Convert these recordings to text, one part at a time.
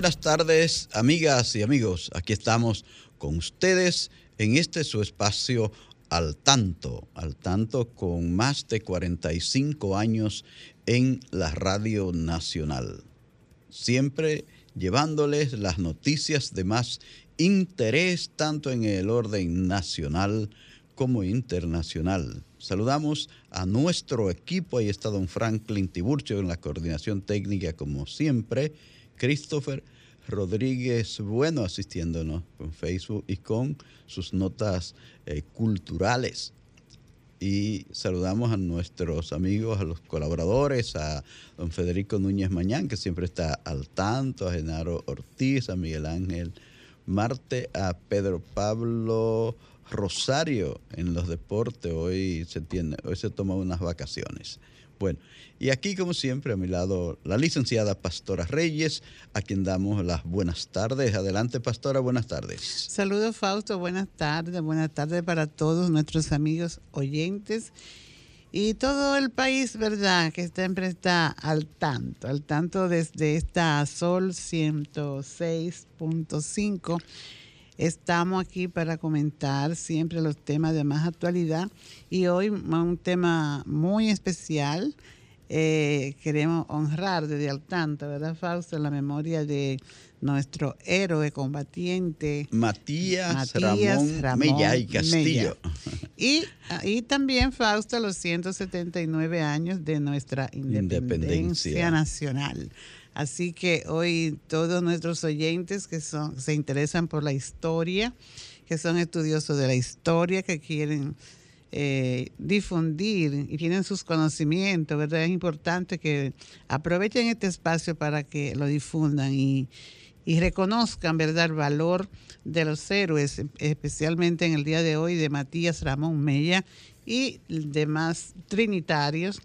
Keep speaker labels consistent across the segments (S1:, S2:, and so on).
S1: Buenas tardes, amigas y amigos. Aquí estamos con ustedes en este su espacio al tanto, al tanto con más de 45 años en la Radio Nacional. Siempre llevándoles las noticias de más interés tanto en el orden nacional como internacional. Saludamos a nuestro equipo, ahí está don Franklin Tiburcio en la coordinación técnica como siempre Christopher Rodríguez Bueno asistiéndonos con Facebook y con sus notas eh, culturales. Y saludamos a nuestros amigos, a los colaboradores, a don Federico Núñez Mañán, que siempre está al tanto, a Genaro Ortiz, a Miguel Ángel Marte, a Pedro Pablo Rosario en los deportes. Hoy se, tiene, hoy se toma unas vacaciones. Bueno, y aquí como siempre a mi lado la licenciada Pastora Reyes, a quien damos las buenas tardes. Adelante Pastora, buenas tardes.
S2: Saludos Fausto, buenas tardes, buenas tardes para todos nuestros amigos oyentes y todo el país, ¿verdad? Que siempre está al tanto, al tanto desde esta Sol 106.5. Estamos aquí para comentar siempre los temas de más actualidad y hoy un tema muy especial. Eh, queremos honrar desde al tanto, ¿verdad, Fausto? La memoria de nuestro héroe combatiente
S1: Matías, Ramón, Mella y Castillo.
S2: Y, y, también, Fausto, los 179 años de nuestra independencia. nacional. Así que hoy todos nuestros oyentes que son, se interesan por la historia, que son estudiosos de la historia, que quieren eh, difundir y tienen sus conocimientos, ¿verdad? Es importante que aprovechen este espacio para que lo difundan y, y reconozcan, ¿verdad?, el valor de los héroes, especialmente en el día de hoy de Matías Ramón Mella y demás trinitarios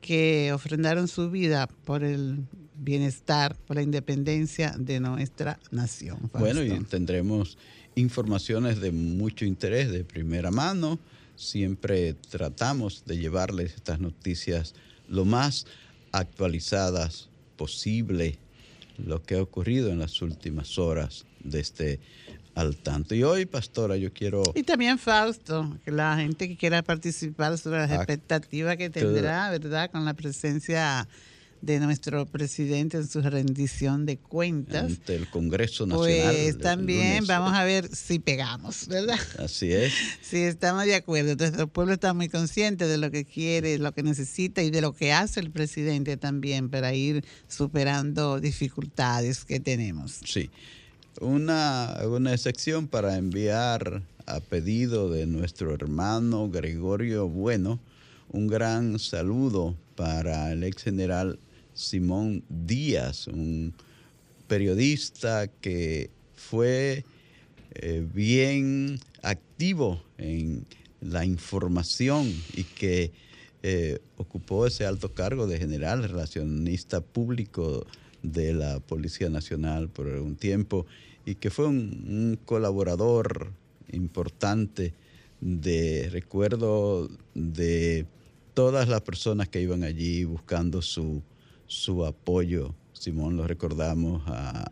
S2: que ofrendaron su vida por el bienestar, por la independencia de nuestra nación.
S1: Bueno, y tendremos informaciones de mucho interés, de primera mano. Siempre tratamos de llevarles estas noticias lo más actualizadas posible, lo que ha ocurrido en las últimas horas de este al tanto. Y hoy, pastora, yo quiero...
S2: Y también Fausto, que la gente que quiera participar sobre las ah, expectativas que tendrá, ¿verdad? Con la presencia de nuestro presidente en su rendición de cuentas.
S1: Ante el Congreso Nacional.
S2: Pues también vamos a ver si pegamos, ¿verdad?
S1: Así es.
S2: Sí, estamos de acuerdo. Entonces el pueblo está muy consciente de lo que quiere, lo que necesita y de lo que hace el presidente también para ir superando dificultades que tenemos.
S1: Sí. Una, una sección para enviar a pedido de nuestro hermano Gregorio Bueno un gran saludo para el ex general Simón Díaz, un periodista que fue eh, bien activo en la información y que eh, ocupó ese alto cargo de general relacionista público de la Policía Nacional por un tiempo y que fue un, colaborador importante de recuerdo de todas las personas que iban allí buscando su, su apoyo. Simón lo recordamos a,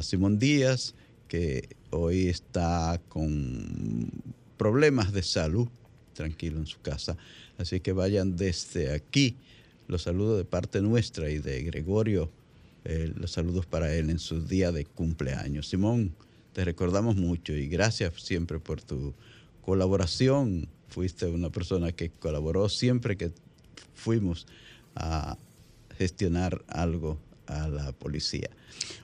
S1: Simón Díaz, que hoy está con problemas de salud, tranquilo en su casa. Así que vayan desde aquí los saludos de parte nuestra y de Gregorio, eh, los saludos para él en su día de cumpleaños. Simón, te recordamos mucho y gracias siempre por tu colaboración. Fuiste una persona que colaboró siempre que fuimos a gestionar algo a la policía.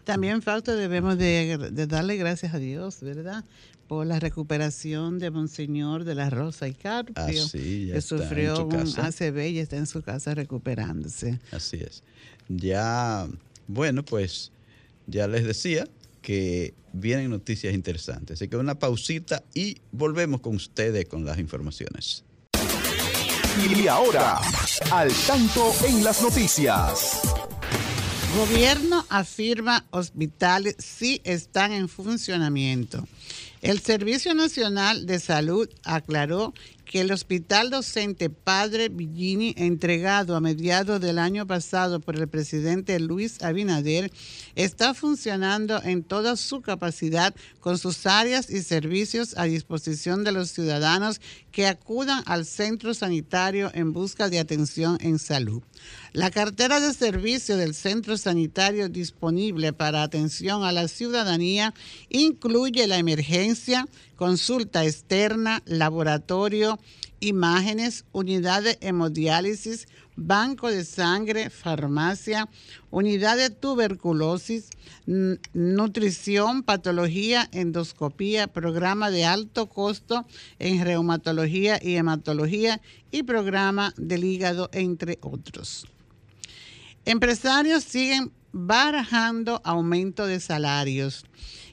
S2: También, Fausto, debemos de, darle gracias a Dios, ¿verdad? Por la recuperación de Monseñor de la Rosa y Carpio,
S1: ah, que
S2: sufrió un ACV y está en su casa recuperándose.
S1: Así es. Ya, bueno, pues ya les decía que vienen noticias interesantes. Así que una pausita y volvemos con ustedes con las informaciones.
S3: Y ahora, al tanto en las noticias.
S2: Gobierno afirma hospitales sí están en funcionamiento. El Servicio Nacional de Salud aclaró que el Hospital Docente Padre Villini, entregado a mediados del año pasado por el presidente Luis Abinader, está funcionando en toda su capacidad con sus áreas y servicios a disposición de los ciudadanos que acudan al centro sanitario en busca de atención en salud. La cartera de servicio del centro sanitario disponible para atención a la ciudadanía incluye la emergencia, consulta externa, laboratorio, imágenes, unidad de hemodiálisis, banco de sangre, farmacia, unidad de tuberculosis, nutrición, patología, endoscopía, programa de alto costo en reumatología y hematología y programa del hígado, entre otros. Empresarios siguen barajando aumento de salarios.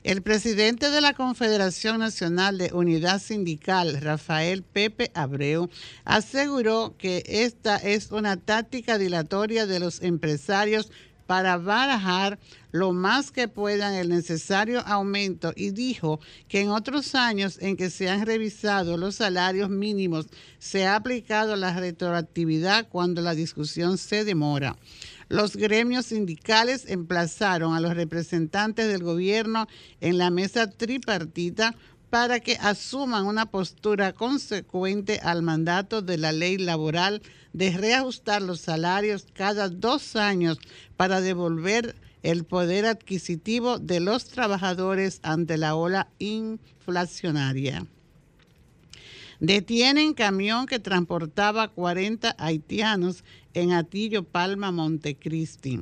S2: El presidente de la Confederación Nacional de Unidad Sindical, Rafael Pepe Abreu, aseguró que esta es una táctica dilatoria de los empresarios para barajar lo más que puedan el necesario aumento y dijo que en otros años en que se han revisado los salarios mínimos se ha aplicado la retroactividad cuando la discusión se demora. Los gremios sindicales emplazaron a los representantes del gobierno en la mesa tripartita para que asuman una postura consecuente al mandato de la ley laboral de reajustar los salarios cada dos años para devolver el poder adquisitivo de los trabajadores ante la ola inflacionaria. Detienen camión que transportaba 40 haitianos en Atillo Palma, Montecristi.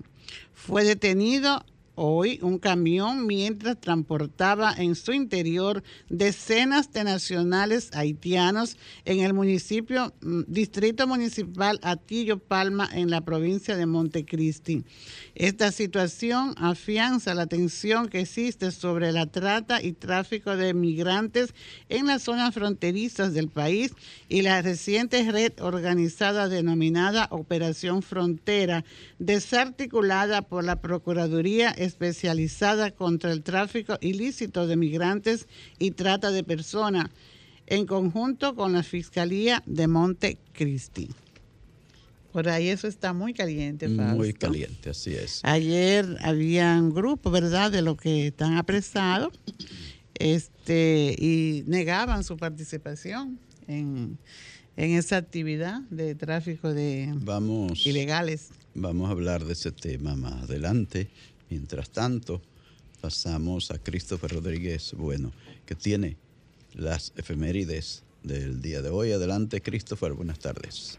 S2: Fue detenido hoy un camión mientras transportaba en su interior decenas de nacionales haitianos en el municipio, mm, distrito municipal Atillo Palma en la provincia de Montecristi. Esta situación afianza la tensión que existe sobre la trata y tráfico de migrantes en las zonas fronterizas del país y la reciente red organizada denominada Operación Frontera, desarticulada por la Procuraduría especializada contra el tráfico ilícito de migrantes y trata de personas, en conjunto con la Fiscalía de Montecristi. Por ahí eso está muy caliente,
S1: Muy caliente, así es.
S2: Ayer había un grupo, ¿verdad?, de los que están apresados este, y negaban su participación en, esa actividad de tráfico de ilegales.
S1: Vamos a hablar de ese tema más adelante. Mientras tanto, pasamos a Christopher Rodríguez, bueno, que tiene las efemérides del día de hoy. Adelante, Christopher, buenas tardes.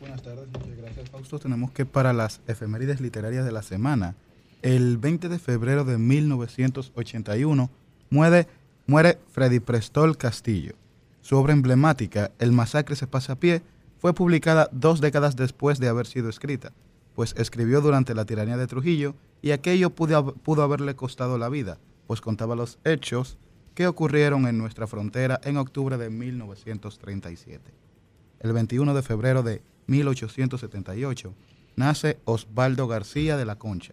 S4: Buenas tardes, muchas gracias, Fausto. Tenemos que para las efemérides literarias de la semana, el 20 de febrero de 1981, muere, muere Freddy Prestol Castillo. Su obra emblemática, El masacre se pasa a pie, fue publicada dos décadas después de haber sido escrita, pues escribió durante la tiranía de Trujillo y aquello pudo, pudo haberle costado la vida, pues contaba los hechos que ocurrieron en nuestra frontera en octubre de 1937. El 21 de febrero de 1878 nace Osvaldo García de la Concha.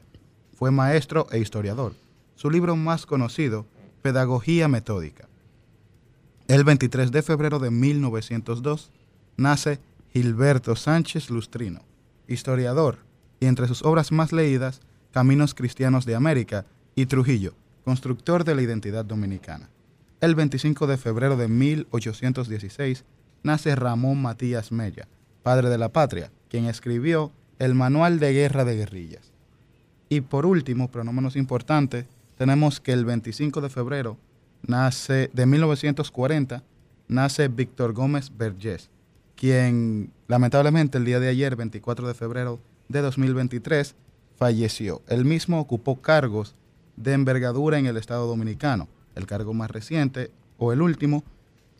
S4: Fue maestro e historiador. Su libro más conocido, Pedagogía Metódica. El 23 de febrero de 1902 nace Gilberto Sánchez Lustrino, historiador, y entre sus obras más leídas Caminos Cristianos de América y Trujillo, constructor de la identidad dominicana. El 25 de febrero de 1816 nace Ramón Matías Mella, padre de la patria, quien escribió el Manual de Guerra de Guerrillas. Y por último, pero no menos importante, tenemos que el 25 de febrero nace, de 1940, nace Víctor Gómez Vergés, quien lamentablemente el día de ayer, 24 de febrero de 2023, falleció. Él mismo ocupó cargos de envergadura en el Estado Dominicano. El cargo más reciente, o el último,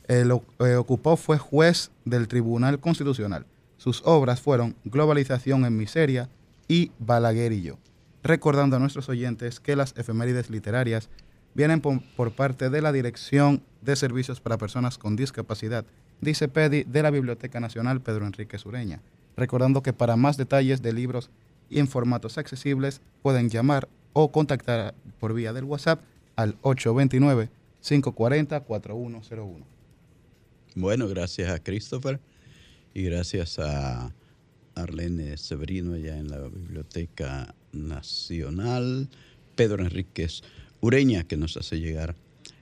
S4: el, eh, ocupó fue juez del Tribunal Constitucional. Sus obras fueron Globalización en Miseria y Balaguer y yo. Recordando a nuestros oyentes que las efemérides literarias vienen por, parte de la Dirección de Servicios para Personas con Discapacidad, dice PEDI de la Biblioteca Nacional Pedro Enrique Sureña. Recordando que para más detalles de libros y en formatos accesibles pueden llamar o contactar por vía del WhatsApp al 829-540-4101.
S1: Bueno, gracias a Christopher y gracias a Arlene Severino allá en la Biblioteca Nacional, Pedro Enríquez Ureña que nos hace llegar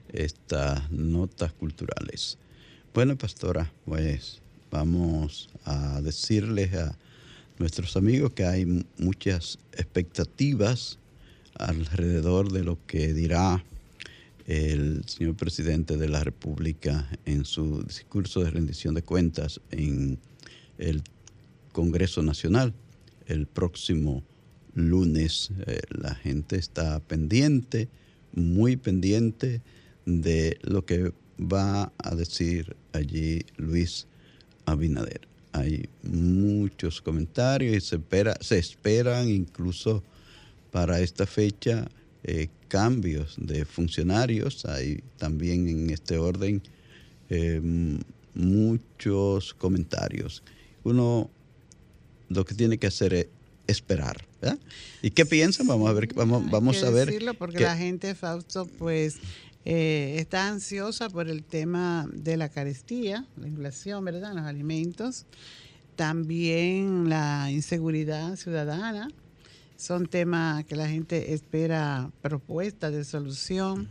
S1: estas notas culturales. Bueno, pastora, pues vamos a decirles a nuestros amigos que hay muchas expectativas alrededor de lo que dirá el señor presidente de la República en su discurso de rendición de cuentas en el Congreso Nacional el próximo lunes. Eh, la gente está pendiente, muy pendiente de lo que va a decir allí Luis Abinader. Hay muchos comentarios y se, espera, se esperan incluso para esta fecha eh, cambios de funcionarios. Hay también en este orden eh, muchos comentarios. Uno lo que tiene que hacer es esperar. ¿Y qué piensan? Vamos a ver. Vamos, vamos a ver.
S2: Decirlo porque la gente, Fausto, pues eh, está ansiosa por el tema de la carestía, la inflación, ¿verdad? Los alimentos. También la inseguridad ciudadana. Son temas que la gente espera propuestas de solución.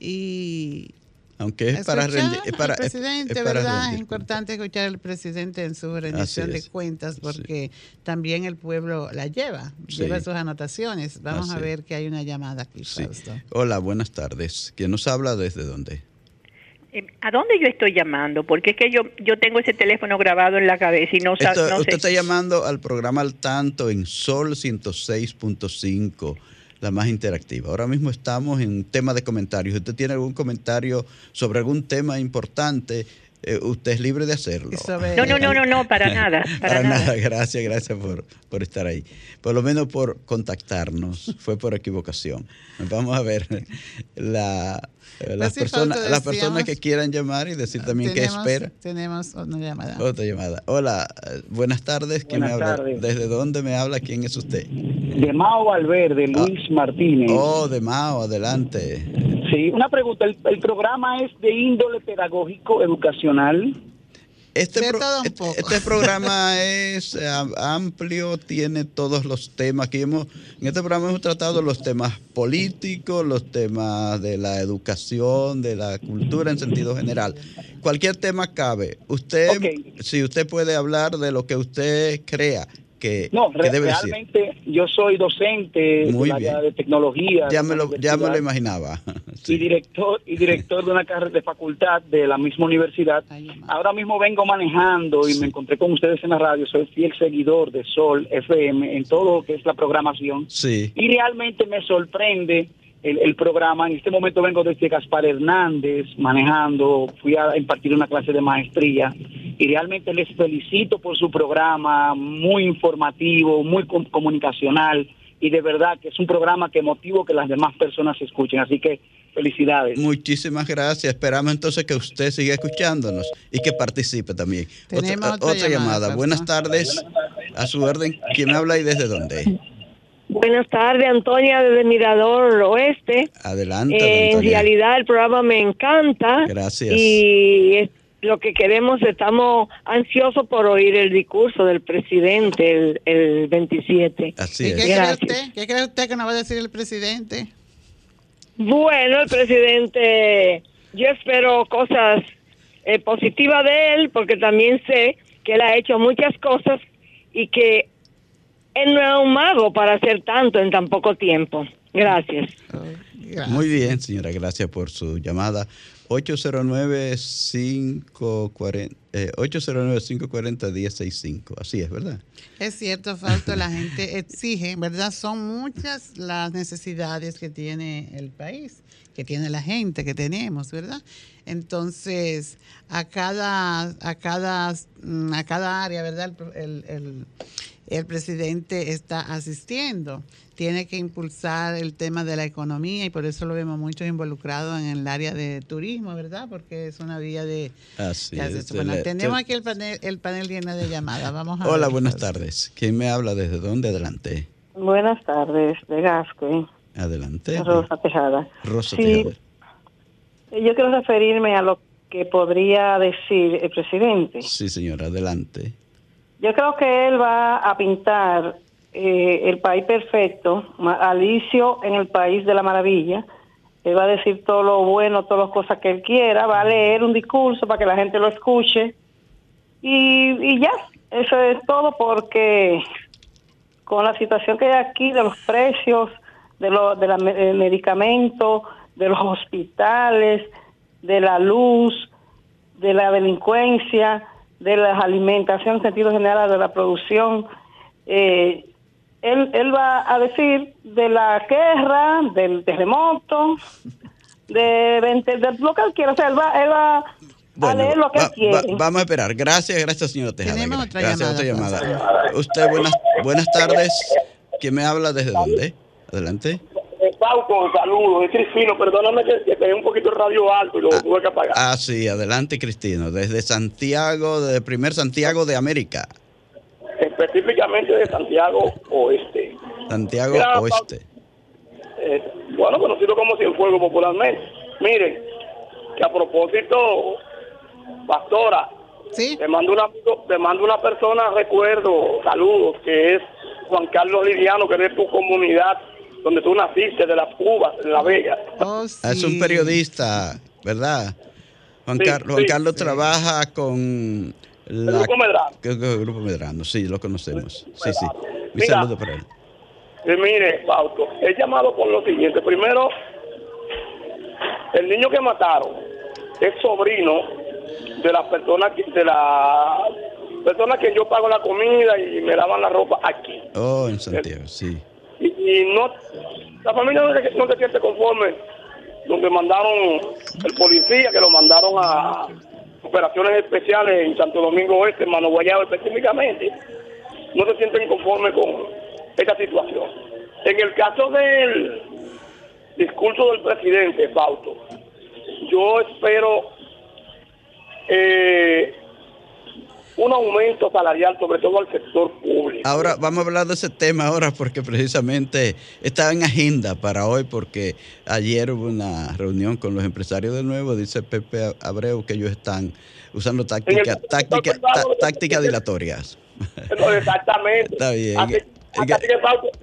S2: Y
S1: aunque es para rendir. Es para,
S2: presidente, ¿verdad? Es importante escuchar al presidente en su rendición de cuentas porque también el pueblo la lleva, lleva sus anotaciones. Vamos a ver que hay una llamada aquí,
S1: Hola, buenas tardes. ¿Quién nos habla desde dónde?
S5: Eh, ¿A dónde yo estoy llamando? Porque es que yo yo tengo ese teléfono grabado en la cabeza y no,
S1: no Usted está llamando al programa Al Tanto en Sol 106.5 la más interactiva. Ahora mismo estamos en tema de comentarios. Usted tiene algún comentario sobre algún tema importante, eh, usted es libre de hacerlo.
S5: No, no, no, no, no, para nada.
S1: Para, nada. gracias, gracias por, por, estar ahí. Por lo menos por contactarnos, fue por equivocación. Vamos a ver la, eh, las, personas, las personas que quieran llamar y decir también qué espera.
S2: Tenemos una llamada.
S1: Otra llamada. Hola, eh, buenas tardes. ¿Quién me habla? ¿Desde dónde me habla? ¿Quién es usted?
S6: De Mao Valverde, ah. Luis Martínez.
S1: Oh, de Mao, adelante.
S6: Sí, una pregunta. ¿El, el programa es de índole pedagógico educacional?
S1: Este, este programa es amplio, tiene todos los temas que hemos, en este programa hemos tratado los temas políticos, los temas de la educación, de la cultura en sentido general. Cualquier tema cabe. Usted, si usted puede hablar de lo que usted crea que,
S6: no, realmente yo soy docente de, tecnología.
S1: Ya me lo, ya me lo imaginaba.
S6: Y director y director de una carrera de facultad de la misma universidad. Ahora mismo vengo manejando y me encontré con ustedes en la radio. Soy fiel seguidor de Sol FM en todo lo que es la programación.
S1: Sí.
S6: Y realmente me sorprende el, programa. En este momento vengo desde Gaspar Hernández manejando, fui a impartir una clase de maestría y realmente les felicito por su programa, muy informativo, muy comunicacional y de verdad que es un programa que motivo que las demás personas escuchen. Así que felicidades.
S1: Muchísimas gracias. Esperamos entonces que usted siga escuchándonos y que participe también. Otra, llamada. Buenas tardes. A su orden. ¿Quién habla y desde dónde?
S5: Buenas tardes, Antonia, desde Mirador Oeste.
S1: Adelante.
S5: Eh, en realidad el programa me encanta.
S1: Gracias.
S5: Y lo que queremos, estamos ansiosos por oír el discurso del presidente el, 27.
S1: Así
S2: es. ¿Qué cree, usted? ¿Qué cree usted que nos va a decir el presidente?
S5: Bueno, el presidente, yo espero cosas eh, positivas de él, porque también sé que él ha hecho muchas cosas y que él no es un mago para hacer tanto en tan poco tiempo. Gracias.
S1: Muy bien, señora, gracias por su llamada. 809-540, eh, 809-540-1065. Así es, ¿verdad?
S2: Es cierto, Fausto, la gente exige, ¿verdad? Son muchas las necesidades que tiene el país, que tiene la gente, que tenemos, ¿verdad? Entonces, a cada, a cada, mm, a cada área, ¿verdad? El, el, el presidente está asistiendo tiene que impulsar el tema de la economía y por eso lo vemos mucho involucrado en el área de turismo, ¿verdad? Porque es una vía de...
S1: Así es.
S2: Bueno, tenemos aquí el panel, el panel lleno de llamadas. Vamos a
S1: Hola, buenas tardes. ¿Quién me habla? ¿Desde dónde? Adelante.
S7: Buenas tardes, de Gasco.
S1: Adelante.
S7: Rosa Tejada.
S1: Rosa Tejada.
S7: Yo quiero referirme a lo que podría decir el presidente.
S1: Sí, señora, adelante.
S7: Yo creo que él va a pintar eh, El País Perfecto, Alicio en el País de la Maravilla. Él va a decir todo lo bueno, todas las cosas que él quiera, va a leer un discurso para que la gente lo escuche y, ya, eso es todo porque con la situación que hay aquí de los precios, de, los de los medicamentos, de los hospitales, de la luz, de la delincuencia, de la alimentación en sentido general, de la producción, eh, él, él va a decir de la guerra, del terremoto, de, de, lo que él quiera. O sea, él va, él va a leer lo que él quiere.
S1: vamos a esperar. Gracias, gracias, señora Tejada. Tenemos otra gracias, otra llamada. Usted, buenas, buenas tardes. ¿Quién me habla desde dónde? Adelante.
S8: Pauco, saludos, es Cristino, perdóname que, tenía un poquito el radio alto y lo ah, tuve que apagar.
S1: Ah, sí, adelante Cristino, desde Santiago, de primer Santiago de América
S8: específicamente de Santiago Oeste.
S1: Santiago Oeste.
S8: Eh, bueno, conocido como Cienfuegos popularmente. Miren, que a propósito, pastora, ¿Sí? te mando una te mando una persona, recuerdo, saludos, que es Juan Carlos Liriano, que es de tu comunidad, donde tú naciste, de las Cubas, en La Vega.
S1: Oh, es un periodista, ¿verdad? Juan, Juan Carlos trabaja con
S8: el Grupo Medrano.
S1: El Grupo Medrano, sí, lo conocemos. Sí, sí. Un saludo para él.
S8: Eh, mire, Pauto, he llamado por lo siguiente. Primero, el niño que mataron es sobrino de las personas que, de la persona que yo pago la comida y me lavan la ropa aquí.
S1: Oh, en Santiago, sí.
S8: Y, no, la familia no se, no se siente conforme donde mandaron el policía, que lo mandaron a, operaciones especiales en Santo Domingo Oeste, en Mano específicamente, no se sienten conformes con esta situación. En el caso del discurso del presidente, Fausto, yo espero eh, un aumento salarial, sobre todo al sector público.
S1: Ahora vamos a hablar de ese tema ahora porque precisamente estaba en agenda para hoy porque ayer hubo una reunión con los empresarios de nuevo, dice Pepe Abreu que ellos están usando tácticas táctica, táctica dilatorias.
S8: exactamente.
S1: Está bien.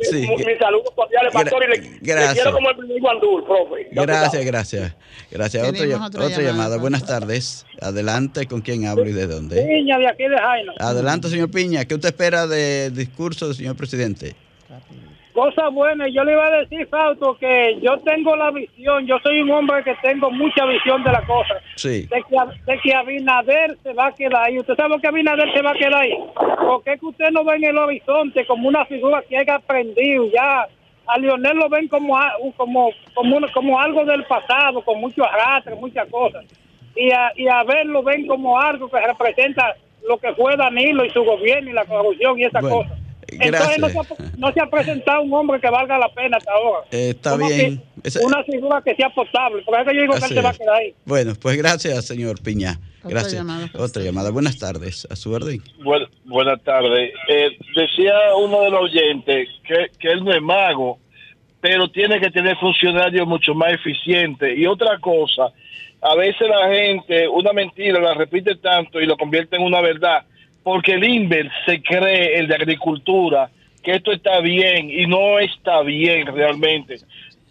S8: Sí. Mi saludo cordiales, pastor, y le, gracias. quiero como el primer Guandul, profe.
S1: Gracias, gracias. Gracias. Otra, otra, llamada. Buenas tardes. Adelante, ¿con quién hablo y de dónde?
S8: Piña, de aquí de Jaina.
S1: Adelante, señor Piña. ¿Qué usted espera del discurso del señor presidente?
S9: Cosas buenas. Yo le iba a decir, Fausto, que yo tengo la visión. Yo soy un hombre que tengo mucha visión de la cosa.
S1: Sí.
S9: De que, de que Abinader se va a quedar ahí. ¿Usted sabe que Abinader se va a quedar ahí? Porque es que usted no ve en el horizonte como una figura que haya aprendido ya. A Lionel lo ven como, como, como, como algo del pasado, con mucho arrastre, muchas cosas. Y a, y a ver lo ven como algo que representa lo que fue Danilo y su gobierno y la corrupción y esas cosas. Entonces no se, ha, presentado un hombre que valga la pena hasta ahora.
S1: Eh, está bien.
S9: Una figura que sea potable. Por eso yo digo que él se va a quedar ahí.
S1: Bueno, pues gracias, señor Piña. Gracias. Otra llamada. Buenas tardes. A su orden.
S10: buenas tardes. Eh, decía uno de los oyentes que, que él no es mago, pero tiene que tener funcionarios mucho más eficientes. Y otra cosa, a veces la gente una mentira la repite tanto y lo convierte en una verdad porque el INVER se cree, el de agricultura, que esto está bien y no está bien realmente.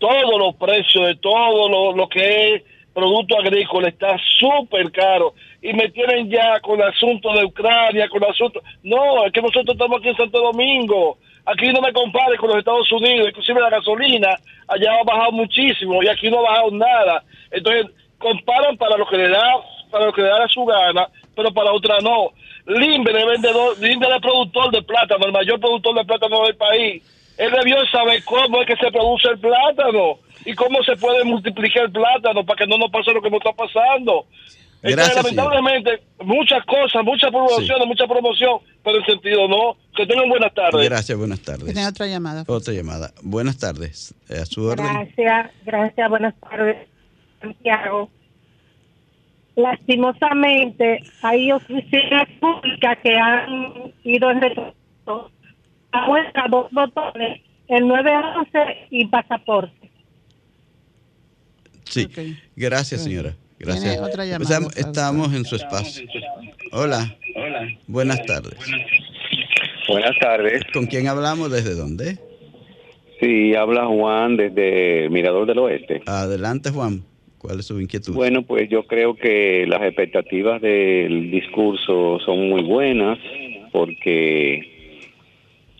S10: todos los precios de todo lo, lo que es producto agrícola está súper caro y me tienen ya con el asunto de Ucrania, con el asunto... No, es que nosotros estamos aquí en Santo Domingo, aquí no me compare con los Estados Unidos, inclusive la gasolina allá ha bajado muchísimo y aquí no ha bajado nada. Entonces, comparan para lo que le da, para lo que le da su gana, pero para otra no. Limbe de vendedor, Limbe de productor de plátano, el mayor productor de plátano del país. Él debió saber cómo es que se produce el plátano y cómo se puede multiplicar el plátano para que no nos pase lo que nos está pasando. Gracias, lamentablemente, muchas cosas, muchas promociones, mucha promoción, pero en sentido no. Que tengan buenas tardes.
S1: Gracias, buenas tardes.
S2: Tiene otra llamada.
S1: Otra llamada. Buenas tardes. A su orden.
S11: Gracias, gracias, buenas tardes, Santiago. Lastimosamente, hay oficinas públicas que han ido en retroceso a muestra dos botones, el 911 y pasaporte.
S1: Sí, gracias señora. Gracias. Otra llamada, estamos, en su espacio. Hola. Hola. Buenas tardes.
S12: Buenas tardes.
S1: ¿Con quién hablamos? ¿Desde dónde?
S12: Sí, habla Juan desde Mirador del Oeste.
S1: Adelante, Juan. ¿Cuál es su inquietud?
S12: Bueno, pues yo creo que las expectativas del discurso son muy buenas porque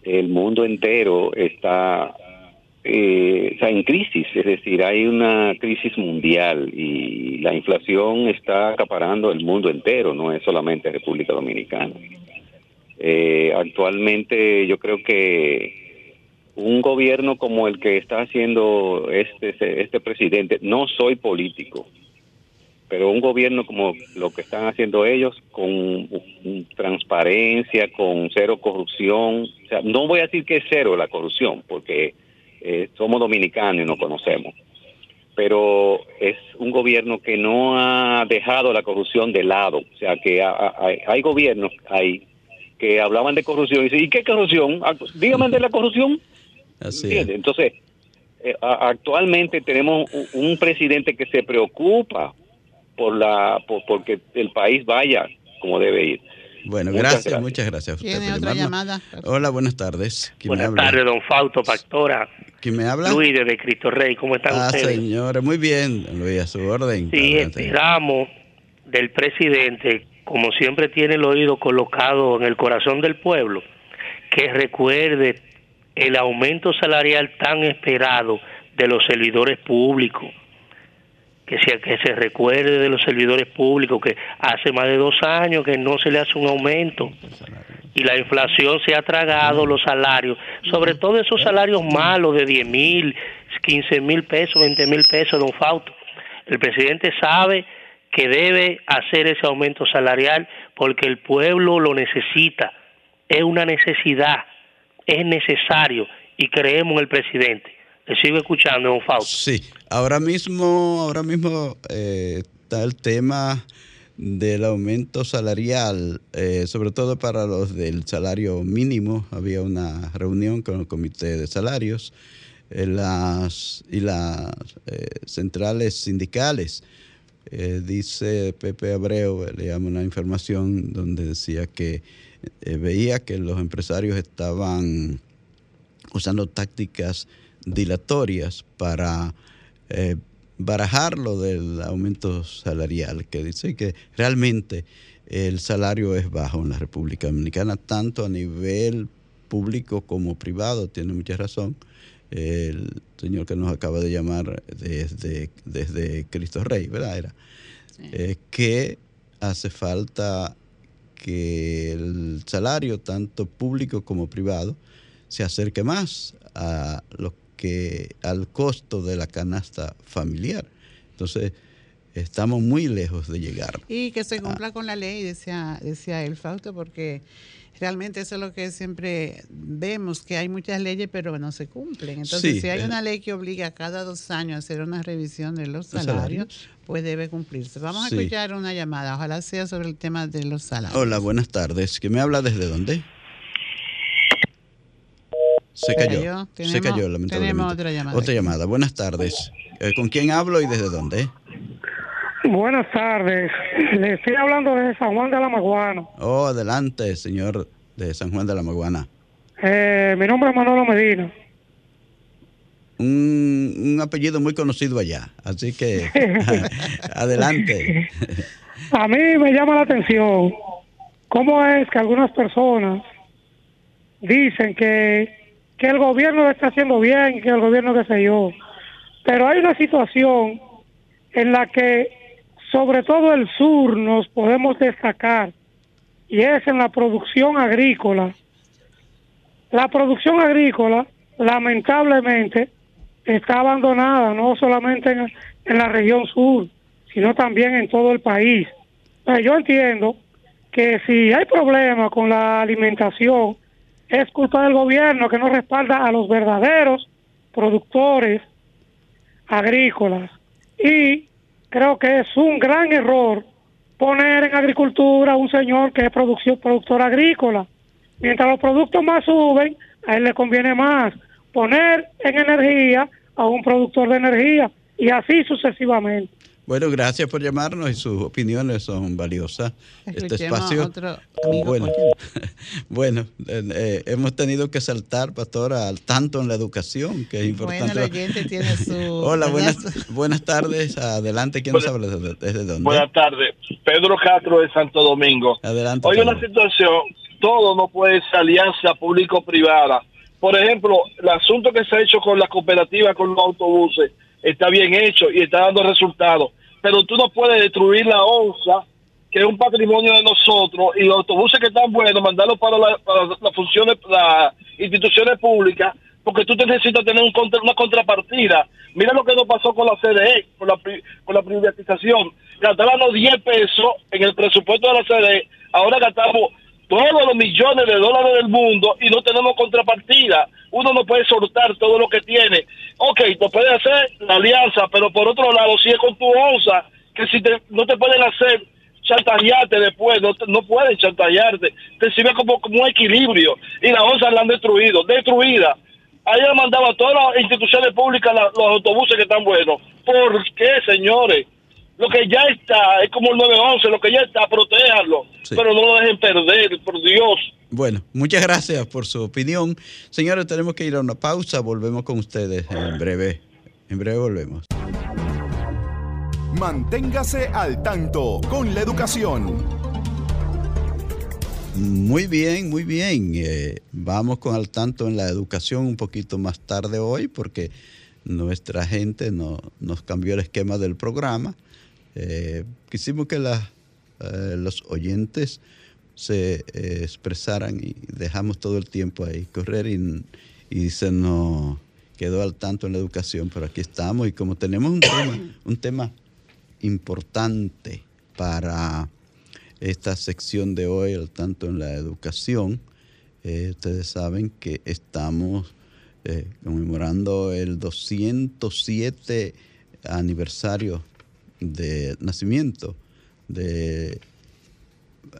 S12: el mundo entero está eh, en crisis, es decir, hay una crisis mundial y la inflación está acaparando el mundo entero, no es solamente República Dominicana. Eh, actualmente yo creo que un gobierno como el que está haciendo este, este presidente, no soy político, pero un gobierno como lo que están haciendo ellos, con transparencia, con cero corrupción, o sea, no voy a decir que es cero la corrupción, porque eh, somos dominicanos y nos conocemos, pero es un gobierno que no ha dejado la corrupción de lado, o sea, que hay, gobiernos ahí que hablaban de corrupción y dicen, ¿y qué corrupción? Ah, dígame de la corrupción. Entonces, eh, actualmente tenemos un, presidente que se preocupa por la por, porque el país vaya como debe ir.
S1: Bueno, gracias, muchas gracias.
S2: ¿Tiene otra llamada?
S1: Hola, buenas tardes.
S13: Buenas tardes, don Fausto, pastora.
S1: ¿Quién me habla?
S13: Luis, de Cristo Rey. ¿Cómo están
S1: ah,
S13: ustedes?
S1: señores, muy bien, Luis, a su orden.
S13: Sí, esperamos del presidente, como siempre tiene el oído colocado en el corazón del pueblo, que recuerde el aumento salarial tan esperado de los servidores públicos, que se, que se recuerde de los servidores públicos que hace más de dos años que no se le hace un aumento y la inflación se ha tragado los salarios, sobre todo esos salarios malos de 10 mil, 15 mil pesos, 20 mil pesos, don Fausto. El presidente sabe que debe hacer ese aumento salarial porque el pueblo lo necesita, es una necesidad es necesario y creemos en el presidente. Le sigo escuchando, don Fausto.
S1: Sí, ahora mismo, ahora mismo eh, está el tema del aumento salarial, eh, sobre todo para los del salario mínimo. Había una reunión con el comité de salarios eh, las, y las centrales sindicales. dice Pepe Abreu, le llamo una información donde decía que eh, veía que los empresarios estaban usando tácticas dilatorias para eh, barajar lo del aumento salarial, que dice que realmente el salario es bajo en la República Dominicana, tanto a nivel público como privado, tiene mucha razón. El señor que nos acaba de llamar desde, desde Cristo Rey, ¿verdad? Era, eh, que hace falta que el salario, tanto público como privado, se acerque más a lo que al costo de la canasta familiar. Entonces, estamos muy lejos de llegar.
S2: Y que se cumpla con la ley, decía, decía el Fausto, porque realmente eso es lo que siempre vemos, que hay muchas leyes pero no se cumplen. Entonces, si hay una ley que obliga cada dos años a hacer una revisión de los salarios, pues debe cumplirse. Vamos a escuchar una llamada, ojalá sea sobre el tema de los salarios.
S1: Hola, buenas tardes. ¿Quién me habla desde dónde? Se cayó. Se cayó, lamentablemente. Tenemos otra llamada. Otra llamada. Buenas tardes. Eh, ¿Con quién hablo y desde dónde?
S14: Buenas tardes. Le estoy hablando de San Juan de la Maguana.
S1: Oh, adelante, señor de San Juan de la Maguana.
S14: Eh, mi nombre es Manolo Medina.
S1: un, apellido muy conocido allá. Así que adelante.
S14: A mí me llama la atención cómo es que algunas personas dicen que, que el gobierno lo está haciendo bien, que el gobierno qué sé yo. Pero hay una situación en la que sobre todo el sur nos podemos destacar y es en la producción agrícola. La producción agrícola, lamentablemente, está abandonada, no solamente en, la región sur, sino también en todo el país. yo entiendo que si hay problemas con la alimentación, es culpa del gobierno que no respalda a los verdaderos productores agrícolas. Y creo que es un gran error poner en agricultura a un señor que es producción, productor agrícola. Mientras los productos más suben, a él le conviene más poner en energía a un productor de energía y así sucesivamente.
S1: Bueno, gracias por llamarnos y sus opiniones son valiosas. este espacio. bueno, bueno eh, eh, hemos tenido que saltar, pastora, al tanto en la educación, que es importante. Hola, buenas, buenas tardes. Adelante, ¿quién nos habla? ¿Desde dónde?
S10: Buenas tardes. Pedro Castro de Santo Domingo.
S1: Adelante.
S10: Hoy una situación, todo no puede ser alianza público-privada. Por ejemplo, el asunto que se ha hecho con la cooperativa, con los autobuses está bien hecho y está dando resultados. Pero tú no puedes destruir la onza, que es un patrimonio de nosotros, y los autobuses que están buenos, mandarlos para, las funciones, las instituciones públicas, porque tú necesitas tener un una contrapartida. Mira lo que nos pasó con la CDE, con la, con la privatización. Gastábamos 10 pesos en el presupuesto de la CDE, ahora gastamos todos los millones de dólares del mundo y no tenemos contrapartida. Uno no puede soltar todo lo que tiene. Ok, te puede hacer la alianza, pero por otro lado, si es con tu onza, que si no te pueden hacer chantajearte después, no, no pueden chantajearte, te sirve como, como un equilibrio y la onza la han destruido, destruida. Han mandado a todas las instituciones públicas los autobuses que están buenos. ¿Por qué, señores? Lo que ya está, es como el 911, lo que ya está, protéjanlo, pero no lo dejen perder, por Dios.
S1: Bueno, muchas gracias por su opinión. Señores, tenemos que ir a una pausa, volvemos con ustedes en breve. En breve volvemos.
S3: Manténgase al tanto con la educación.
S1: Muy bien, muy bien. Eh, vamos con al tanto en la educación un poquito más tarde hoy porque nuestra gente no, nos cambió el esquema del programa eh, quisimos que eh, los oyentes se eh, expresaran y dejamos todo el tiempo ahí correr y, se nos quedó al tanto en la educación, pero aquí estamos y como tenemos un tema, un tema importante para esta sección de hoy, al tanto en la educación, ustedes saben que estamos conmemorando el 207 aniversario de nacimiento de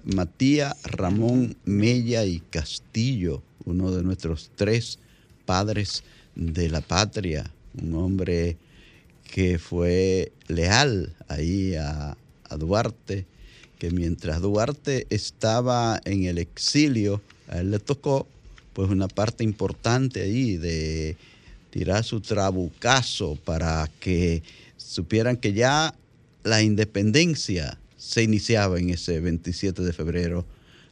S1: Matías Ramón Mella y Castillo, uno de nuestros tres padres de la patria, un hombre que fue leal ahí a, Duarte, que mientras Duarte estaba en el exilio, a él le tocó pues una parte importante ahí de tirar su trabucazo para que supieran que ya la independencia se iniciaba en ese 27 de febrero,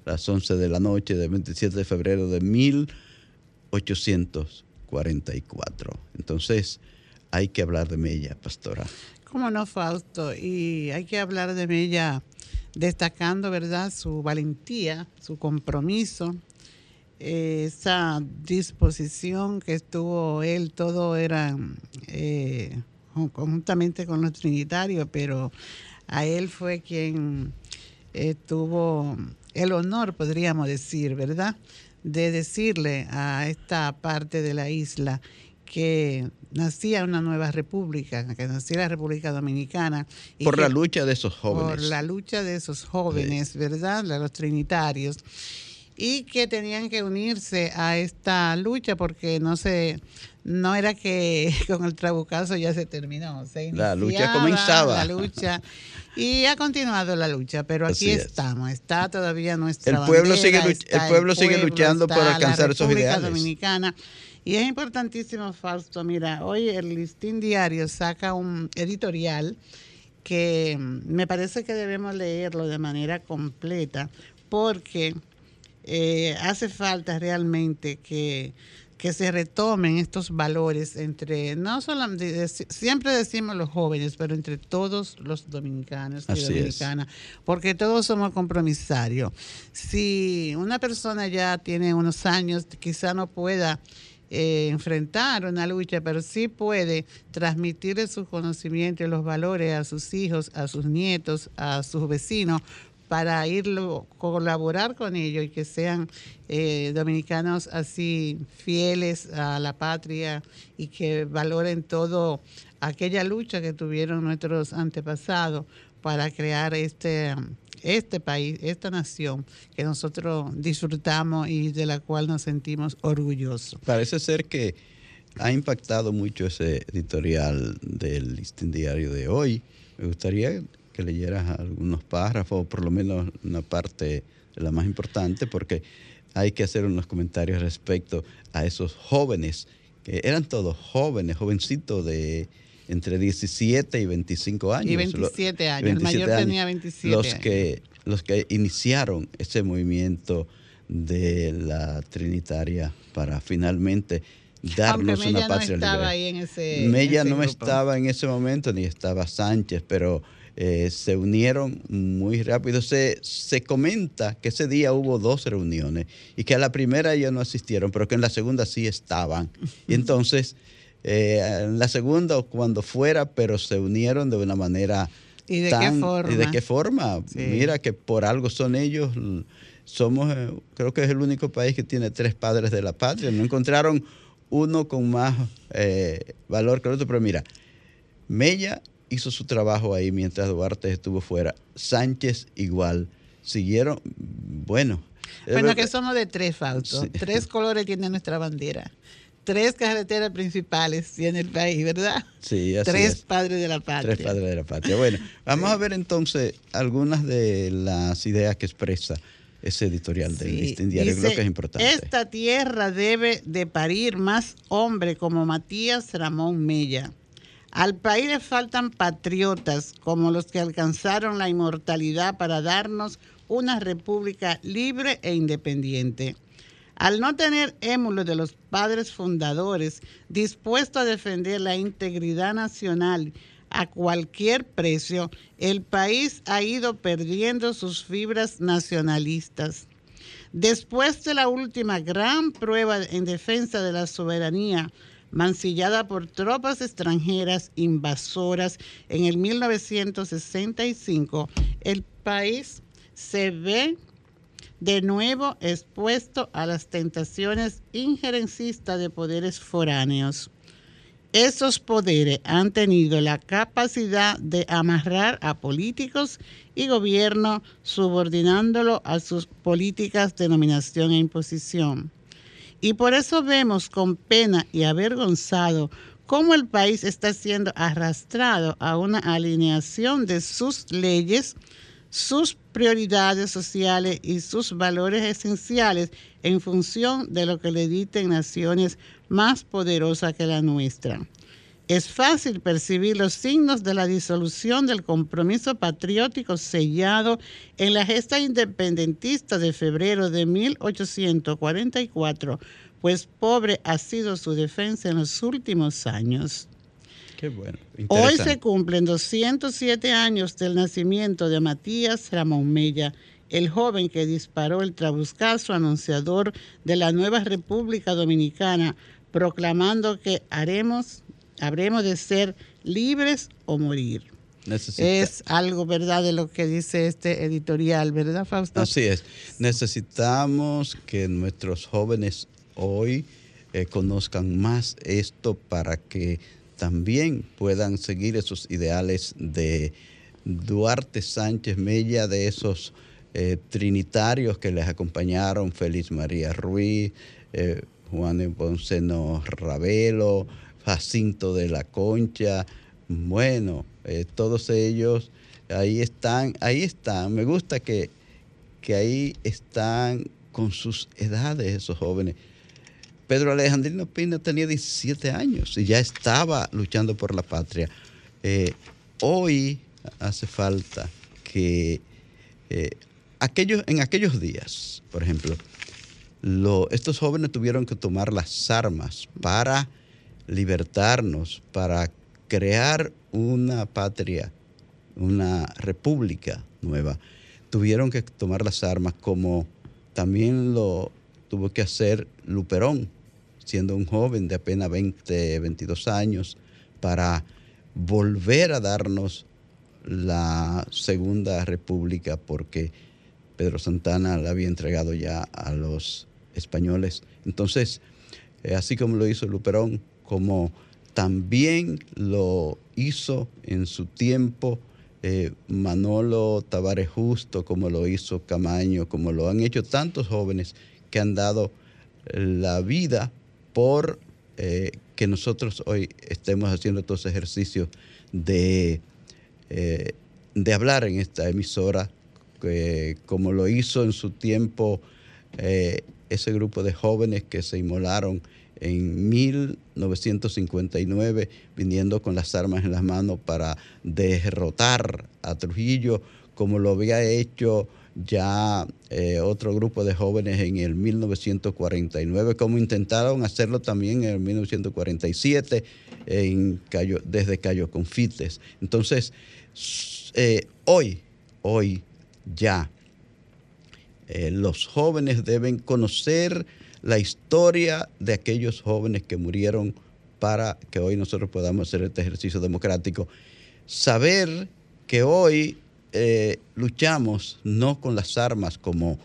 S1: las 11 de la noche del 27 de febrero de 1844. Entonces, hay que hablar de Mella, pastora.
S2: ¿Cómo no, Fausto? Y hay que hablar de Mella destacando, ¿verdad?, su valentía, su compromiso, esa disposición que estuvo él, todo era eh, conjuntamente con los trinitarios, pero a él fue quien eh, tuvo el honor, podríamos decir, ¿verdad?, de decirle a esta parte de la isla que nacía una nueva república, que nacía la República Dominicana.
S1: por la lucha de esos jóvenes.
S2: Por la lucha de esos jóvenes, ¿verdad? De los trinitarios. Y que tenían que unirse a esta lucha porque no se no era que con el trabucazo ya se terminó.
S1: la lucha comenzaba.
S2: La lucha. Y ha continuado la lucha, pero aquí estamos. Está todavía nuestra
S1: el pueblo sigue El pueblo, sigue luchando por alcanzar esos ideales.
S2: Dominicana. Y es importantísimo, Fausto, mira, hoy el Listín Diario saca un editorial que me parece que debemos leerlo de manera completa porque eh, hace falta realmente que, se retomen estos valores entre, no solamente, siempre decimos los jóvenes, pero entre todos los dominicanos y dominicanas, porque todos somos compromisarios. Si una persona ya tiene unos años, quizá no pueda eh, enfrentar una lucha, pero sí puede transmitirle sus conocimientos y los valores a sus hijos, a sus nietos, a sus vecinos, para irlo, colaborar con ellos y que sean eh, dominicanos así fieles a la patria y que valoren todo aquella lucha que tuvieron nuestros antepasados para crear este, este país, esta nación que nosotros disfrutamos y de la cual nos sentimos orgullosos.
S1: Parece ser que ha impactado mucho ese editorial del diario de hoy. Me gustaría que leyeras algunos párrafos, o por lo menos una parte la más importante, porque hay que hacer unos comentarios respecto a esos jóvenes, que eran todos jóvenes, jovencitos de entre 17 y 25 años.
S2: Y 27 años, el mayor tenía 27
S1: los Que, los que iniciaron ese movimiento de la Trinitaria para finalmente darnos una patria
S2: no estaba Ahí en ese,
S1: Mella no estaba en ese momento, ni estaba Sánchez, pero eh, se unieron muy rápido. Se, se comenta que ese día hubo dos reuniones y que a la primera ellos no asistieron, pero que en la segunda sí estaban. Y entonces, eh, en la segunda cuando fuera, pero se unieron de una manera...
S2: ¿Y de qué forma?
S1: ¿Y de qué forma? Mira que por algo son ellos somos, eh, creo que es el único país que tiene tres padres de la patria. No encontraron uno con más valor que el otro, pero mira, Mella hizo su trabajo ahí mientras Duarte estuvo fuera. Sánchez igual. Siguieron, bueno.
S2: Bueno, que somos de tres, Fausto. Tres colores tiene nuestra bandera. Tres carreteras principales tiene el país, ¿verdad?
S1: Sí, así
S2: Tres padres de la patria.
S1: Tres padres de la patria. Bueno, vamos a ver entonces algunas de las ideas que expresa ese editorial del Listín Diario. Creo que es importante.
S2: Esta tierra debe de parir más hombre como Matías Ramón Mella al país le faltan patriotas como los que alcanzaron la inmortalidad para darnos una república libre e independiente. Al no tener émulos de los padres fundadores dispuestos a defender la integridad nacional a cualquier precio, el país ha ido perdiendo sus fibras nacionalistas. Después de la última gran prueba en defensa de la soberanía, mancillada por tropas extranjeras invasoras en el 1965, el país se ve de nuevo expuesto a las tentaciones injerencistas de poderes foráneos. Esos poderes han tenido la capacidad de amarrar a políticos y gobierno subordinándolo a sus políticas de nominación e imposición. Y por eso vemos con pena y avergonzado cómo el país está siendo arrastrado a una alineación de sus leyes, sus prioridades sociales y sus valores esenciales en función de lo que le dicten naciones más poderosas que la nuestra. Es fácil percibir los signos de la disolución del compromiso patriótico sellado en la gesta independentista de febrero de 1844, pues pobre ha sido su defensa en los últimos años.
S1: Qué bueno.
S2: Hoy se cumplen 207 años del nacimiento de Matías Ramón Mella, el joven que disparó el trabuscazo anunciador de la nueva República Dominicana, proclamando que haremos habremos de ser libres o morir. Es algo, ¿verdad?, de lo que dice este editorial, ¿verdad, Fausto?
S1: Así es. Necesitamos que nuestros jóvenes hoy eh, conozcan más esto para que también puedan seguir esos ideales de Duarte Sánchez Mella, de esos eh, trinitarios que les acompañaron, Félix María Ruiz, eh, Juan Ponceno Ravelo, Jacinto de la Concha, bueno, eh, todos ellos ahí están, ahí están. Me gusta que, que ahí están con sus edades esos jóvenes, Pedro Alejandrino Pina tenía 17 años y ya estaba luchando por la patria. Eh, hoy hace falta que eh, aquellos, en aquellos días, por ejemplo, estos jóvenes tuvieron que tomar las armas para libertarnos, para crear una patria, una república nueva. Tuvieron que tomar las armas como también lo tuvo que hacer Luperón, siendo un joven de apenas 20, 22 años, para volver a darnos la Segunda República, porque Pedro Santana la había entregado ya a los españoles. Entonces, eh, así como lo hizo Luperón, como también lo hizo en su tiempo eh, Manolo Tavares Justo, como lo hizo Camaño, como lo han hecho tantos jóvenes que han dado la vida por eh, que nosotros hoy estemos haciendo estos ejercicios de, eh, de hablar en esta emisora, como lo hizo en su tiempo ese grupo de jóvenes que se inmolaron en 1959, viniendo con las armas en las manos para derrotar a Trujillo, como lo había hecho ya eh, otro grupo de jóvenes en el 1949, como intentaron hacerlo también en el 1947 en desde Cayo Confites. Entonces, eh, hoy, hoy ya, eh, los jóvenes deben conocer la historia de aquellos jóvenes que murieron para que hoy nosotros podamos hacer este ejercicio democrático. Saber que hoy eh, luchamos no con las armas como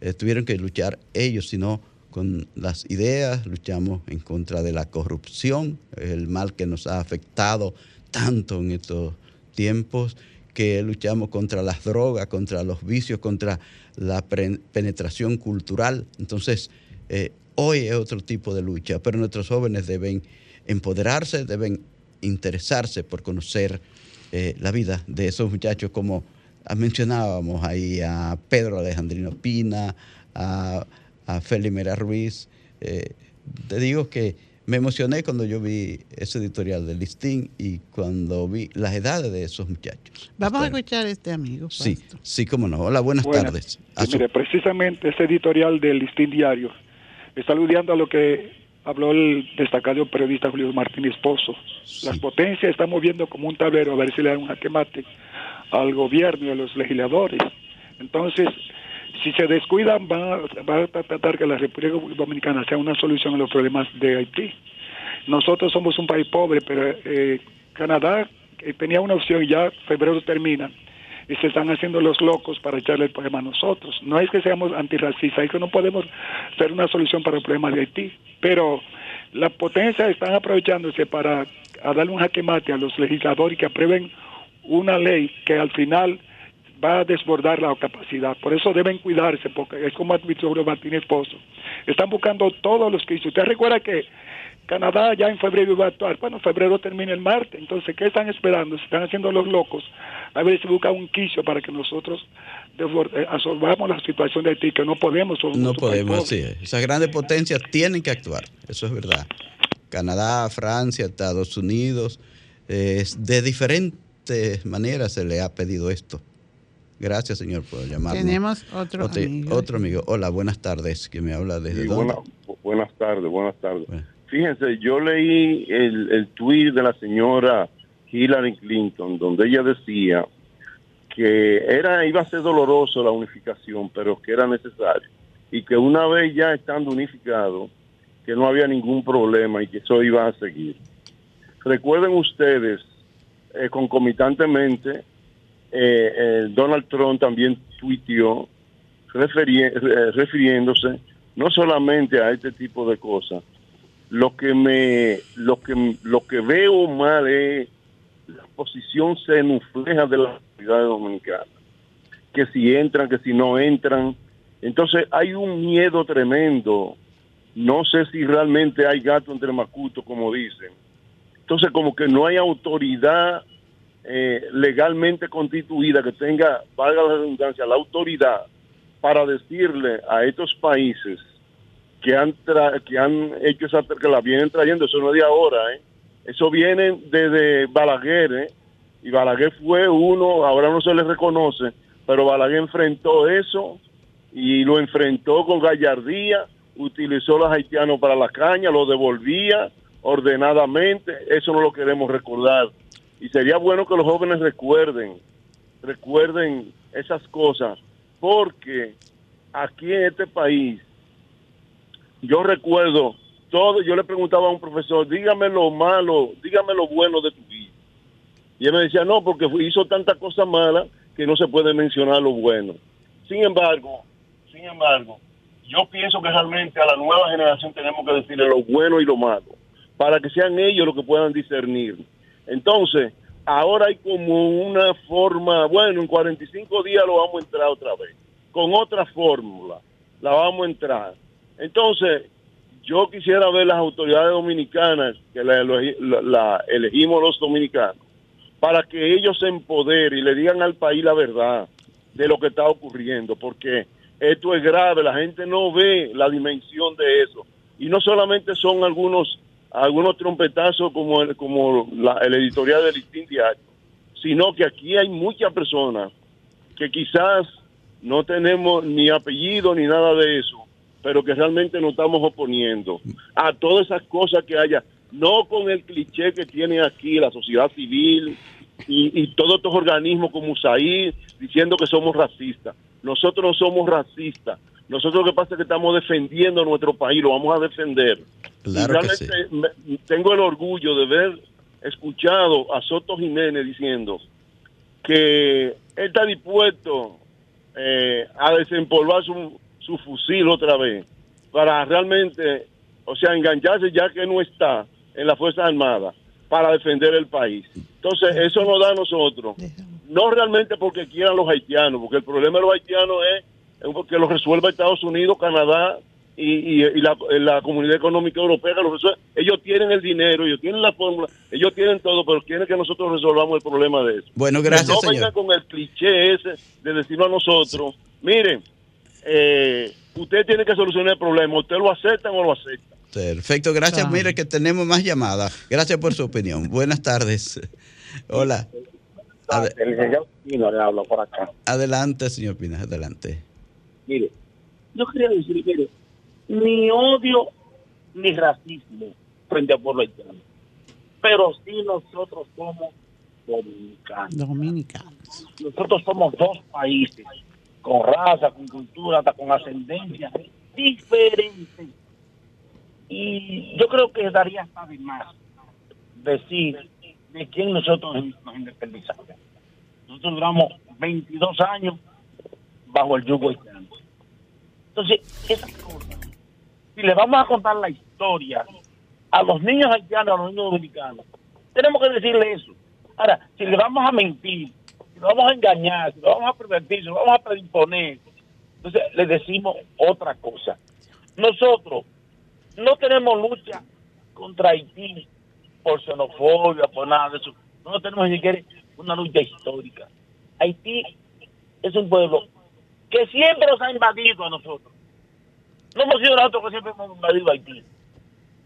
S1: eh, tuvieron que luchar ellos, sino con las ideas, luchamos en contra de la corrupción, el mal que nos ha afectado tanto en estos tiempos, que luchamos contra las drogas, contra los vicios, contra la penetración cultural. Entonces, eh, hoy es otro tipo de lucha, pero nuestros jóvenes deben empoderarse, deben interesarse por conocer eh, la vida de esos muchachos como mencionábamos ahí a Pedro Alejandrino Pina, a, a Feli Mera Ruiz. Eh, te digo que me emocioné cuando yo vi ese editorial del listín y cuando vi las edades de esos muchachos.
S2: Vamos a escuchar a este amigo.
S1: Sí, sí, cómo no. Hola, buenas, tardes.
S15: mire, precisamente ese editorial del listín diario está aludiendo a lo que habló el destacado periodista Julio Martínez Pozo. Las potencias están moviendo como un tablero a ver si le dan un jaque mate al gobierno y a los legisladores. Entonces, si se descuidan, van a, tratar que la República Dominicana sea una solución a los problemas de Haití. Nosotros somos un país pobre, pero eh, Canadá eh, tenía una opción y ya febrero termina y se están haciendo los locos para echarle el problema a nosotros. No es que seamos antirracistas, es que no podemos ser una solución para el problema de Haití, pero las potencias están aprovechándose para darle un jaque mate a los legisladores que aprueben una ley que al final va a desbordar la capacidad. Por eso deben cuidarse, porque es como admitió Martínez Pozo. Están buscando todos los que Usted recuerda que Canadá ya en febrero iba a actuar. Bueno, febrero termina el martes. Entonces, ¿qué están esperando? Se están haciendo los locos. A ver si busca un quicio para que nosotros eh, absorbamos la situación de Haití, que no podemos.
S1: No podemos, sí. Esas grandes potencias tienen que actuar. Eso es verdad. Canadá, Francia, Estados Unidos, de diferentes maneras se le ha pedido esto. Gracias, señor, por llamarnos.
S2: Tenemos otro, amigo.
S1: Otro amigo. Hola, buenas tardes. Que me habla desde dónde?
S16: buenas tardes, buenas tardes. Fíjense, yo leí el, el tweet de la señora Hillary Clinton, donde ella decía que era iba a ser doloroso la unificación, pero que era necesario y que una vez ya estando unificado, que no había ningún problema y que eso iba a seguir. Recuerden ustedes, eh, concomitantemente, eh, eh, Donald Trump también tuiteó refiriéndose no solamente a este tipo de cosas, lo que me lo que lo que veo mal es la posición xenofleja de la comunidad dominicana. Que si entran que si no entran. Entonces hay un miedo tremendo. No sé si realmente hay gato entre macuto como dicen. Entonces como que no hay autoridad eh, legalmente constituida que tenga valga la redundancia la autoridad para decirle a estos países que han que han hecho esa que la vienen trayendo, eso no es de ahora, ¿eh? Eso viene desde Balaguer, ¿eh? Y Balaguer fue uno, ahora no se le reconoce, pero Balaguer enfrentó eso y lo enfrentó con gallardía, utilizó los haitianos para la caña, lo devolvía ordenadamente, eso no lo queremos recordar. Y sería bueno que los jóvenes recuerden, recuerden esas cosas, porque aquí en este país, yo recuerdo todo, yo le preguntaba a un profesor, dígame lo malo, dígame lo bueno de tu vida. Y él me decía, no, porque hizo tanta cosa mala que no se puede mencionar lo bueno. Sin embargo, sin embargo, yo pienso que realmente a la nueva generación tenemos que decirle lo bueno y lo malo, para que sean ellos los que puedan discernir. Entonces, ahora hay como una forma, bueno, en 45 días lo vamos a entrar otra vez, con otra fórmula, la vamos a entrar. Entonces, yo quisiera ver las autoridades dominicanas, que la, elegimos los dominicanos, para que ellos se empoderen y le digan al país la verdad de lo que está ocurriendo, porque esto es grave, la gente no ve la dimensión de eso. Y no solamente son algunos algunos trompetazos como el, como el editorial del Listín Diario, sino que aquí hay muchas personas que quizás no tenemos ni apellido ni nada de eso, pero que realmente nos estamos oponiendo a todas esas cosas que haya, no con el cliché que tiene aquí la sociedad civil y, todos estos organismos como USAID diciendo que somos racistas. Nosotros no somos racistas. Nosotros lo que pasa es que estamos defendiendo nuestro país, lo vamos a defender. realmente tengo el orgullo de haber escuchado a Soto Jiménez diciendo que él está dispuesto eh, a desempolvar su, su fusil otra vez para realmente, o sea, engancharse ya que no está en las Fuerzas Armadas para defender el país. Entonces, eso nos da a nosotros, no realmente porque quieran los haitianos, porque el problema de los haitianos es que lo resuelva Estados Unidos, Canadá y, la, Comunidad Económica Europea. Ellos tienen el dinero, ellos tienen la fórmula, ellos tienen todo, pero quieren que nosotros resolvamos el problema de eso.
S1: Bueno, gracias,
S16: no vengan con el cliché ese de decirlo a nosotros, miren, eh, usted tiene que solucionar el problema, usted lo acepta o no lo acepta.
S1: Perfecto, gracias. Mire que tenemos más llamadas. Gracias por su opinión. Buenas tardes. Hola.
S17: el señor Pino le hablo por acá.
S1: Adelante, señor Pino, adelante.
S17: Mire, yo quería decir, mire, ni odio ni racismo frente al pueblo haitiano. Pero sí nosotros somos dominicanos.
S2: Dominicanos.
S17: Nosotros somos dos países con raza, con cultura, hasta con ascendencia diferentes. Y yo creo que daría hasta de más decir de quién nosotros nos independizamos. Nosotros duramos 22 años bajo el yugo haitiano. Entonces, esas cosas, si le vamos a contar la historia a los niños haitianos, a los niños dominicanos, tenemos que decirle eso. Ahora, si le vamos a mentir, si lo vamos a engañar, si lo vamos a pervertir, si lo vamos a predisponer, entonces le decimos otra cosa. Nosotros no tenemos lucha contra Haití por xenofobia, por nada de eso. No tenemos ni siquiera una lucha histórica. Haití es un pueblo que siempre nos ha invadido a nosotros. No hemos sido nosotros que siempre hemos invadido a Haití.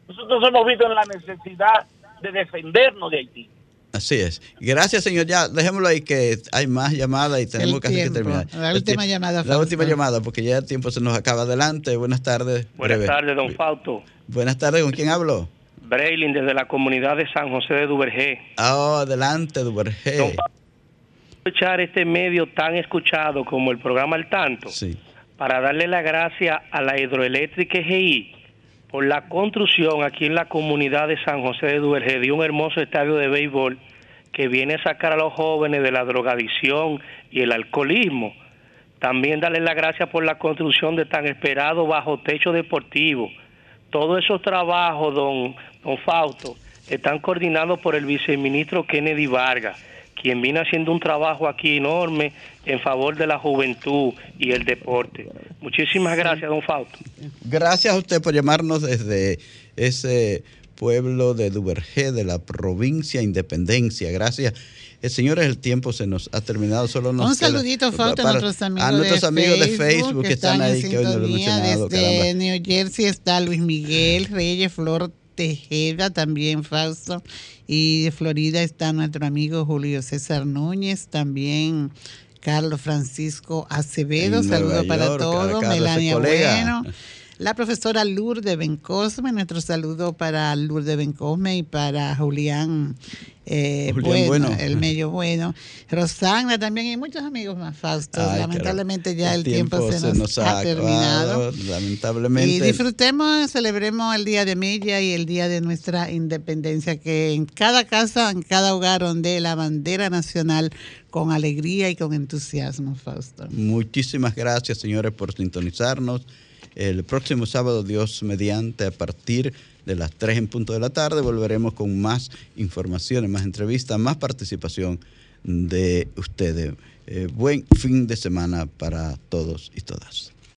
S17: Nosotros hemos visto en la necesidad de defendernos de Haití.
S1: Así es. Gracias, señor. Ya, dejémoslo ahí que hay más llamadas y tenemos casi que terminar.
S2: La última llamada.
S1: La última llamada, porque ya el tiempo se nos acaba. Adelante. Buenas tardes.
S13: Buenas tardes, don Fausto.
S1: Buenas tardes. ¿Con quién hablo?
S13: Braylin, desde la comunidad de San José de Duvergé.
S1: Oh, adelante, Duvergé.
S13: Escuchar este medio tan escuchado como el programa El Tanto.
S1: Sí.
S13: Para darle la gracia a la hidroeléctrica EGI por la construcción aquí en la comunidad de San José de Duvergé de un hermoso estadio de béisbol que viene a sacar a los jóvenes de la drogadicción y el alcoholismo. También darle la gracia por la construcción de tan esperado bajo techo deportivo. Todos esos trabajos, don, don Fausto, están coordinados por el viceministro Kennedy Vargas quien viene haciendo un trabajo aquí enorme en favor de la juventud y el deporte. Muchísimas gracias, don Fausto.
S1: Gracias a usted por llamarnos desde ese pueblo de Duvergé, de la provincia Independencia. Gracias. Eh, señores, el tiempo se nos ha terminado. Solo nos
S2: Un saludito falta a nuestros amigos,
S1: a nuestros
S2: de,
S1: amigos
S2: Facebook,
S1: de Facebook que están, ahí, que hoy no lo he mencionado.
S2: Desde caramba. New Jersey está Luis Miguel Reyes Flor Tejeda, también Fausto. Y de Florida está nuestro amigo Julio César Núñez, también Carlos Francisco Acevedo, saludo para todos, Melania Bueno. La profesora Lourdes Bencosme, nuestro saludo para Lourdes Bencosme y para Julián, eh,
S1: Julián
S2: bueno,
S1: Bueno.
S2: el medio bueno. Rosana también y muchos amigos más, Fausto.
S1: Ay,
S2: Lamentablemente ya el, tiempo, se nos, ha,
S1: acabado,
S2: terminado.
S1: Lamentablemente.
S2: Y disfrutemos, celebremos el Día de Milla y el Día de nuestra Independencia, que en cada casa, en cada hogar onde la bandera nacional con alegría y con entusiasmo, Fausto.
S1: Muchísimas gracias, señores, por sintonizarnos. El próximo sábado, Dios mediante, a partir de las 3 en punto de la tarde, volveremos con más informaciones, más entrevistas, más participación de ustedes. Eh, buen fin de semana para todos y todas.